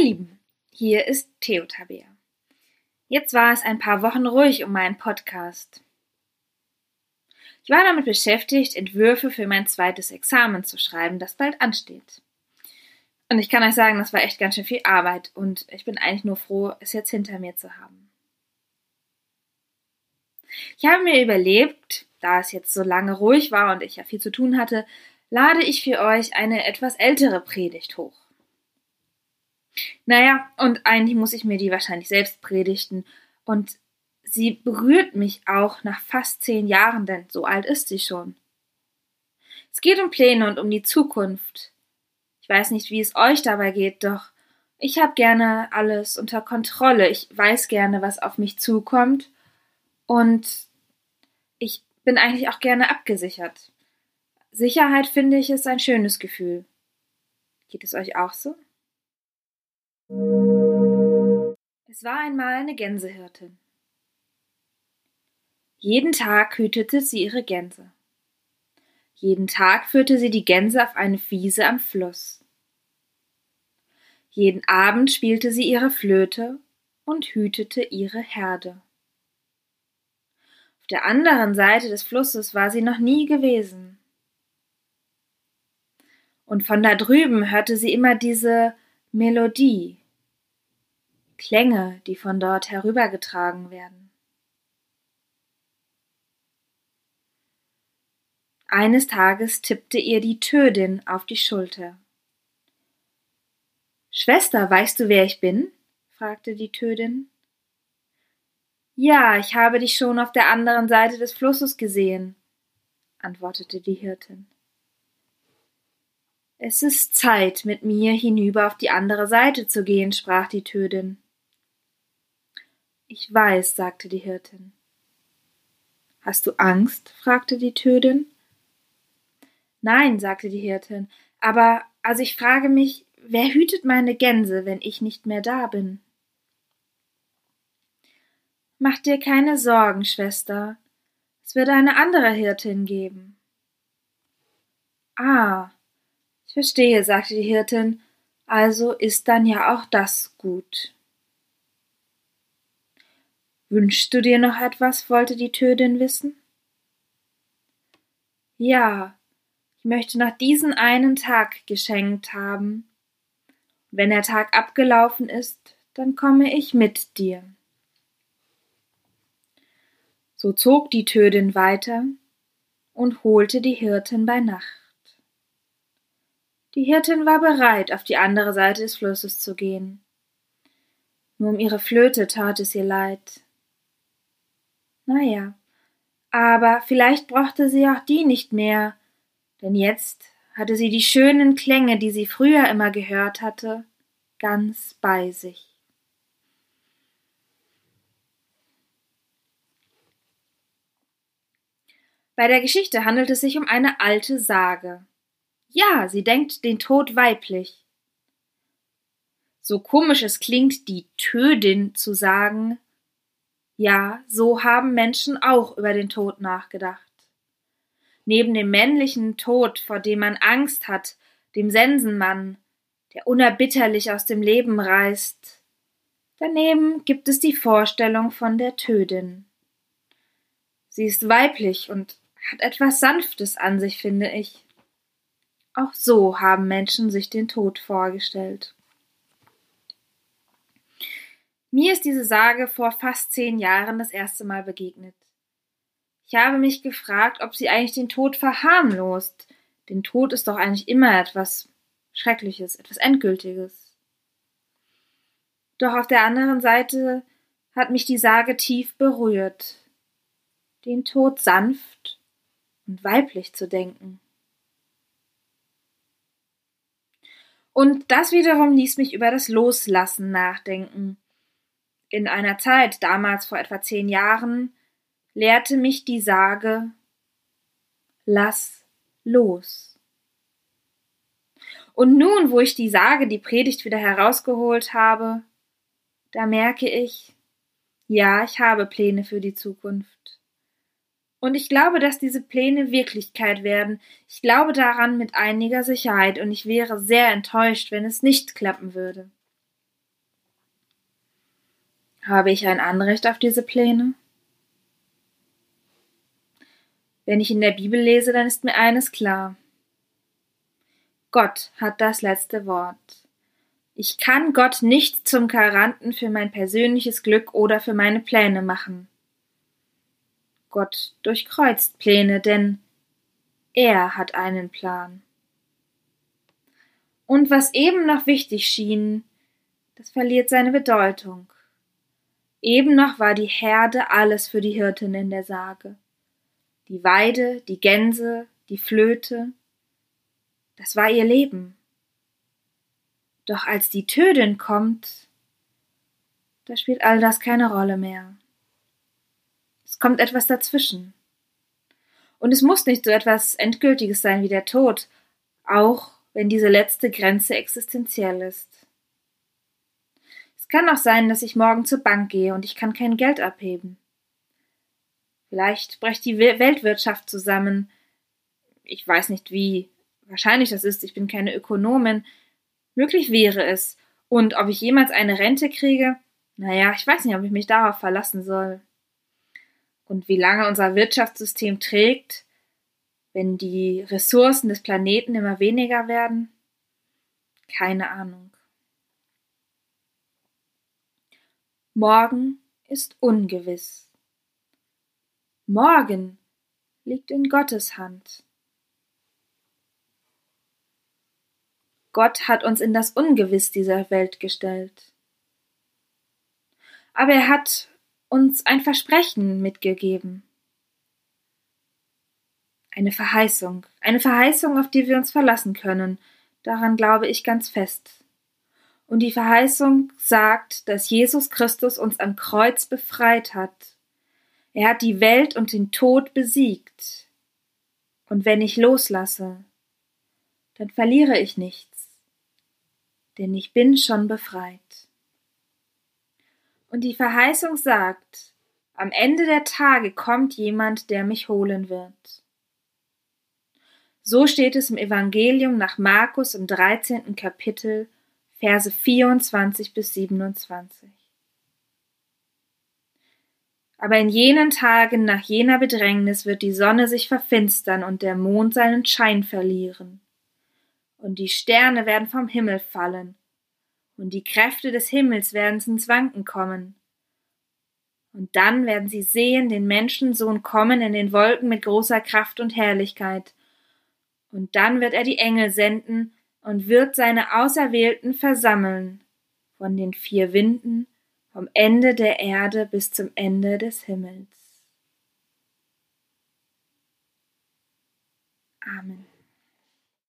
Ihr Lieben, hier ist Theo Tabea. Jetzt war es ein paar Wochen ruhig um meinen Podcast. Ich war damit beschäftigt, Entwürfe für mein zweites Examen zu schreiben, das bald ansteht. Und ich kann euch sagen, das war echt ganz schön viel Arbeit und ich bin eigentlich nur froh, es jetzt hinter mir zu haben. Ich habe mir überlebt, da es jetzt so lange ruhig war und ich ja viel zu tun hatte, lade ich für euch eine etwas ältere Predigt hoch. Naja, und eigentlich muss ich mir die wahrscheinlich selbst predigten. Und sie berührt mich auch nach fast zehn Jahren, denn so alt ist sie schon. Es geht um Pläne und um die Zukunft. Ich weiß nicht, wie es euch dabei geht, doch ich habe gerne alles unter Kontrolle. Ich weiß gerne, was auf mich zukommt. Und ich bin eigentlich auch gerne abgesichert. Sicherheit finde ich ist ein schönes Gefühl. Geht es euch auch so? Es war einmal eine Gänsehirtin. Jeden Tag hütete sie ihre Gänse. Jeden Tag führte sie die Gänse auf eine Wiese am Fluss. Jeden Abend spielte sie ihre Flöte und hütete ihre Herde. Auf der anderen Seite des Flusses war sie noch nie gewesen. Und von da drüben hörte sie immer diese Melodie, Klänge, die von dort herübergetragen werden. Eines Tages tippte ihr die Tödin auf die Schulter. Schwester, weißt du, wer ich bin? fragte die Tödin. Ja, ich habe dich schon auf der anderen Seite des Flusses gesehen, antwortete die Hirtin. Es ist Zeit, mit mir hinüber auf die andere Seite zu gehen, sprach die Tödin. Ich weiß, sagte die Hirtin. Hast du Angst? fragte die Tödin. Nein, sagte die Hirtin, aber also ich frage mich, wer hütet meine Gänse, wenn ich nicht mehr da bin? Mach dir keine Sorgen, Schwester. Es wird eine andere Hirtin geben. Ah, ich verstehe, sagte die Hirtin, also ist dann ja auch das gut. Wünschst du dir noch etwas? wollte die Tödin wissen. Ja, ich möchte noch diesen einen Tag geschenkt haben. Wenn der Tag abgelaufen ist, dann komme ich mit dir. So zog die Tödin weiter und holte die Hirtin bei Nacht. Die Hirtin war bereit, auf die andere Seite des Flusses zu gehen. Nur um ihre Flöte tat es ihr leid. Naja, aber vielleicht brauchte sie auch die nicht mehr, denn jetzt hatte sie die schönen Klänge, die sie früher immer gehört hatte, ganz bei sich. Bei der Geschichte handelt es sich um eine alte Sage. Ja, sie denkt den Tod weiblich. So komisch es klingt, die Tödin zu sagen, ja, so haben Menschen auch über den Tod nachgedacht. Neben dem männlichen Tod, vor dem man Angst hat, dem Sensenmann, der unerbitterlich aus dem Leben reißt, daneben gibt es die Vorstellung von der Tödin. Sie ist weiblich und hat etwas Sanftes an sich, finde ich. Auch so haben Menschen sich den Tod vorgestellt. Mir ist diese Sage vor fast zehn Jahren das erste Mal begegnet. Ich habe mich gefragt, ob sie eigentlich den Tod verharmlost. Den Tod ist doch eigentlich immer etwas Schreckliches, etwas Endgültiges. Doch auf der anderen Seite hat mich die Sage tief berührt, den Tod sanft und weiblich zu denken. Und das wiederum ließ mich über das Loslassen nachdenken in einer Zeit, damals vor etwa zehn Jahren, lehrte mich die Sage Lass los. Und nun, wo ich die Sage, die Predigt wieder herausgeholt habe, da merke ich, ja, ich habe Pläne für die Zukunft. Und ich glaube, dass diese Pläne Wirklichkeit werden. Ich glaube daran mit einiger Sicherheit und ich wäre sehr enttäuscht, wenn es nicht klappen würde. Habe ich ein Anrecht auf diese Pläne? Wenn ich in der Bibel lese, dann ist mir eines klar. Gott hat das letzte Wort. Ich kann Gott nicht zum Garanten für mein persönliches Glück oder für meine Pläne machen. Gott durchkreuzt Pläne, denn er hat einen Plan. Und was eben noch wichtig schien, das verliert seine Bedeutung. Eben noch war die Herde alles für die Hirtin in der Sage. Die Weide, die Gänse, die Flöte, das war ihr Leben. Doch als die Tödin kommt, da spielt all das keine Rolle mehr. Es kommt etwas dazwischen. Und es muss nicht so etwas Endgültiges sein wie der Tod, auch wenn diese letzte Grenze existenziell ist kann auch sein, dass ich morgen zur Bank gehe und ich kann kein Geld abheben. Vielleicht brecht die Weltwirtschaft zusammen. Ich weiß nicht wie. Wahrscheinlich das ist, ich bin keine Ökonomin. Möglich wäre es. Und ob ich jemals eine Rente kriege? Naja, ich weiß nicht, ob ich mich darauf verlassen soll. Und wie lange unser Wirtschaftssystem trägt, wenn die Ressourcen des Planeten immer weniger werden? Keine Ahnung. Morgen ist ungewiss. Morgen liegt in Gottes Hand. Gott hat uns in das Ungewiss dieser Welt gestellt. Aber er hat uns ein Versprechen mitgegeben. Eine Verheißung, eine Verheißung, auf die wir uns verlassen können, daran glaube ich ganz fest. Und die Verheißung sagt, dass Jesus Christus uns am Kreuz befreit hat. Er hat die Welt und den Tod besiegt. Und wenn ich loslasse, dann verliere ich nichts, denn ich bin schon befreit. Und die Verheißung sagt, am Ende der Tage kommt jemand, der mich holen wird. So steht es im Evangelium nach Markus im 13. Kapitel Verse 24 bis 27. Aber in jenen Tagen nach jener Bedrängnis wird die Sonne sich verfinstern und der Mond seinen Schein verlieren. Und die Sterne werden vom Himmel fallen, und die Kräfte des Himmels werden ins Wanken kommen. Und dann werden sie sehen den Menschensohn kommen in den Wolken mit großer Kraft und Herrlichkeit. Und dann wird er die Engel senden und wird seine Auserwählten versammeln von den vier Winden, vom Ende der Erde bis zum Ende des Himmels. Amen.